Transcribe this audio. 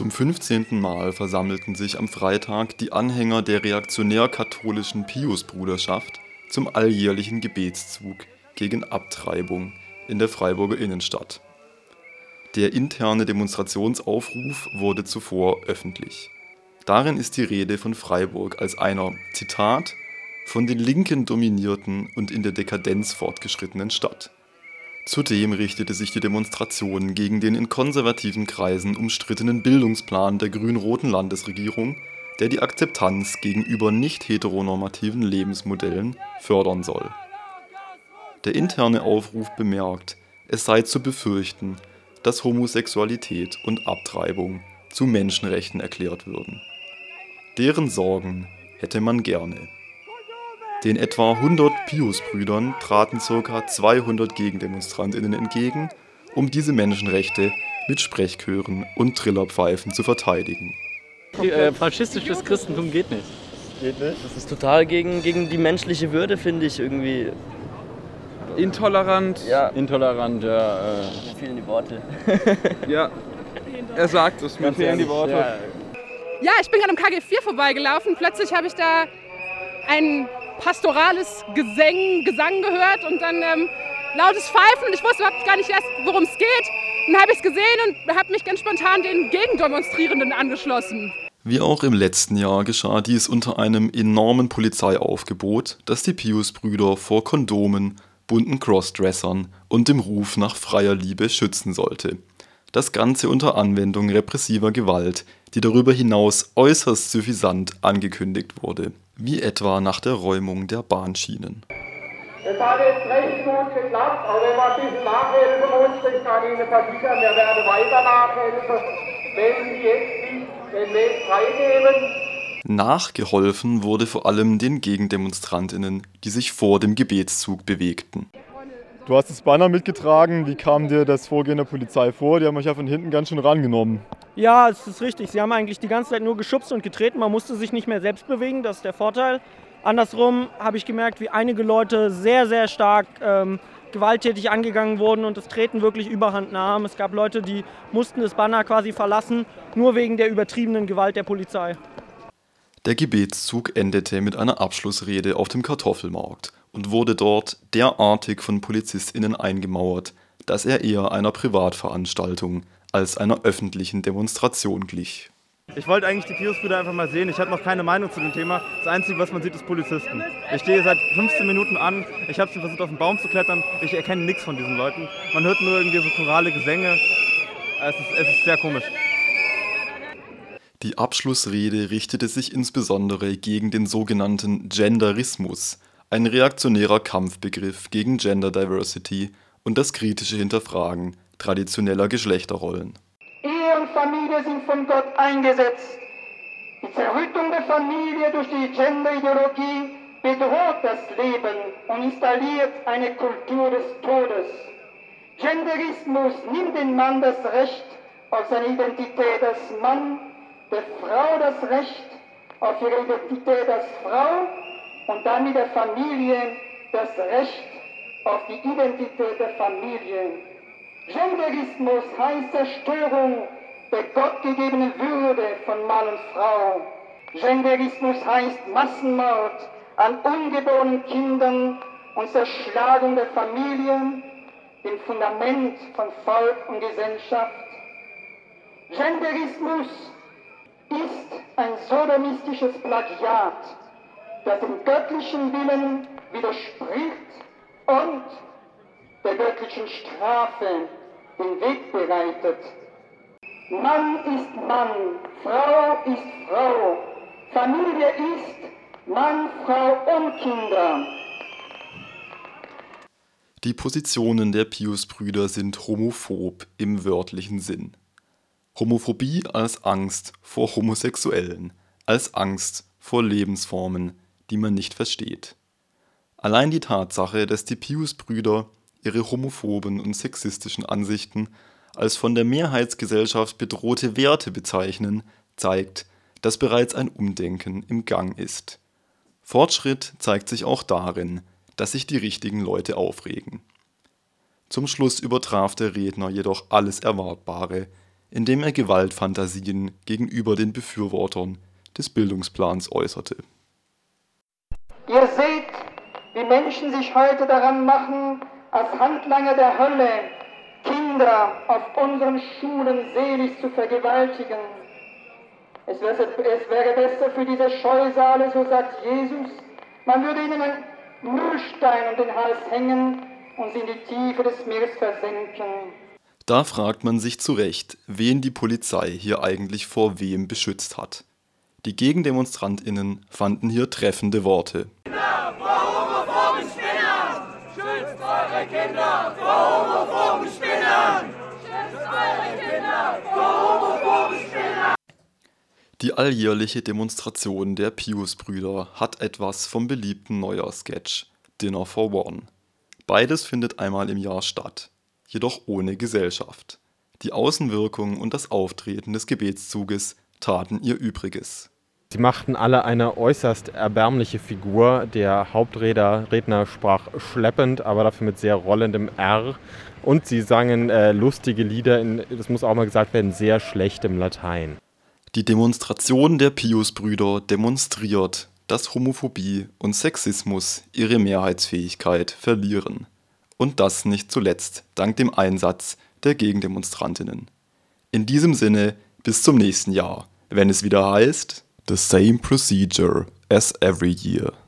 Zum 15. Mal versammelten sich am Freitag die Anhänger der reaktionär-katholischen Piusbruderschaft zum alljährlichen Gebetszug gegen Abtreibung in der Freiburger Innenstadt. Der interne Demonstrationsaufruf wurde zuvor öffentlich. Darin ist die Rede von Freiburg als einer „ Zitat, von den Linken dominierten und in der Dekadenz fortgeschrittenen Stadt Zudem richtete sich die Demonstration gegen den in konservativen Kreisen umstrittenen Bildungsplan der grün-roten Landesregierung, der die Akzeptanz gegenüber nicht-heteronormativen Lebensmodellen fördern soll. Der interne Aufruf bemerkt, es sei zu befürchten, dass Homosexualität und Abtreibung zu Menschenrechten erklärt würden. Deren Sorgen hätte man gerne den etwa 100 Pius-Brüdern traten ca. 200 Gegendemonstrantinnen entgegen, um diese Menschenrechte mit Sprechchören und Trillerpfeifen zu verteidigen. Äh, faschistisches Christentum geht nicht. Geht nicht? Das ist total gegen, gegen die menschliche Würde, finde ich irgendwie. Intolerant. Ja. Intolerant, ja. Äh, Mir fehlen die Worte. Ja, er sagt es, mir fehlen die Worte. Ja, Ja, ich bin gerade am KG4 vorbeigelaufen. Plötzlich habe ich da ein pastorales Gesang, Gesang gehört und dann ähm, lautes Pfeifen und ich wusste überhaupt gar nicht erst, worum es geht. Dann habe ich es gesehen und habe mich ganz spontan den Gegendemonstrierenden angeschlossen. Wie auch im letzten Jahr geschah dies unter einem enormen Polizeiaufgebot, das die Pius-Brüder vor Kondomen, bunten Crossdressern und dem Ruf nach freier Liebe schützen sollte. Das Ganze unter Anwendung repressiver Gewalt, die darüber hinaus äußerst suffisant angekündigt wurde, wie etwa nach der Räumung der Bahnschienen. Es hat jetzt recht gut geklappt, aber wenn man ein bisschen nachhelfen muss, ich kann Ihnen versichern, wir werden weiter nachhelfen, wenn Sie jetzt nicht den Weg freinehmen. Nachgeholfen wurde vor allem den Gegendemonstrantinnen, die sich vor dem Gebetszug bewegten. Du hast das Banner mitgetragen. Wie kam dir das Vorgehen der Polizei vor? Die haben euch ja von hinten ganz schön rangenommen. Ja, es ist richtig. Sie haben eigentlich die ganze Zeit nur geschubst und getreten. Man musste sich nicht mehr selbst bewegen, das ist der Vorteil. Andersrum habe ich gemerkt, wie einige Leute sehr, sehr stark ähm, gewalttätig angegangen wurden und das Treten wirklich überhand nahm. Es gab Leute, die mussten das Banner quasi verlassen, nur wegen der übertriebenen Gewalt der Polizei. Der Gebetszug endete mit einer Abschlussrede auf dem Kartoffelmarkt und wurde dort derartig von PolizistInnen eingemauert, dass er eher einer Privatveranstaltung als einer öffentlichen Demonstration glich. Ich wollte eigentlich die Pius-Brüder einfach mal sehen. Ich habe noch keine Meinung zu dem Thema. Das Einzige, was man sieht, ist Polizisten. Ich stehe seit 15 Minuten an. Ich habe schon versucht, auf den Baum zu klettern. Ich erkenne nichts von diesen Leuten. Man hört nur irgendwie so chorale Gesänge. Es ist, es ist sehr komisch. Die Abschlussrede richtete sich insbesondere gegen den sogenannten Genderismus, ein reaktionärer Kampfbegriff gegen Gender Diversity und das kritische Hinterfragen traditioneller Geschlechterrollen. Ehe und Familie sind von Gott eingesetzt. Die Zerrüttung der Familie durch die Genderideologie bedroht das Leben und installiert eine Kultur des Todes. Genderismus nimmt dem Mann das Recht auf seine Identität als Mann, der Frau das Recht auf ihre Identität als Frau und damit der Familie das Recht auf die Identität der Familie. Genderismus heißt Zerstörung der gottgegebenen Würde von Mann und Frau. Genderismus heißt Massenmord an ungeborenen Kindern und Zerschlagung der Familie, dem Fundament von Volk und Gesellschaft. Genderismus ist ein sodomistisches Plagiat, das dem göttlichen Willen widerspricht und der göttlichen Strafe den Weg bereitet. Mann ist Mann, Frau ist Frau, Familie ist Mann, Frau und Kinder. Die Positionen der Pius-Brüder sind homophob im wörtlichen Sinn. Homophobie als Angst vor Homosexuellen, als Angst vor Lebensformen, die man nicht versteht. Allein die Tatsache, dass die Pius-Brüder ihre homophoben und sexistischen Ansichten als von der Mehrheitsgesellschaft bedrohte Werte bezeichnen, zeigt, dass bereits ein Umdenken im Gang ist. Fortschritt zeigt sich auch darin, dass sich die richtigen Leute aufregen. Zum Schluss übertraf der Redner jedoch alles Erwartbare, indem er Gewaltfantasien gegenüber den Befürwortern des Bildungsplans äußerte. Ihr seht, wie Menschen sich heute daran machen, als Handlanger der Hölle Kinder auf unseren Schulen selig zu vergewaltigen. Es wäre, es wäre besser für diese Scheusale, so sagt Jesus, man würde ihnen einen Müllstein um den Hals hängen und sie in die Tiefe des Meeres versenken. Da fragt man sich zu Recht, wen die Polizei hier eigentlich vor wem beschützt hat. Die GegendemonstrantInnen fanden hier treffende Worte. Die alljährliche Demonstration der Pius-Brüder hat etwas vom beliebten Neujahrsketch Dinner for One. Beides findet einmal im Jahr statt, jedoch ohne Gesellschaft. Die Außenwirkung und das Auftreten des Gebetszuges taten ihr Übriges. Sie machten alle eine äußerst erbärmliche Figur. Der Hauptredner sprach schleppend, aber dafür mit sehr rollendem R. Und sie sangen äh, lustige Lieder, in, das muss auch mal gesagt werden, sehr schlechtem Latein. Die Demonstration der Pius-Brüder demonstriert, dass Homophobie und Sexismus ihre Mehrheitsfähigkeit verlieren. Und das nicht zuletzt dank dem Einsatz der Gegendemonstrantinnen. In diesem Sinne bis zum nächsten Jahr, wenn es wieder heißt The same procedure as every year.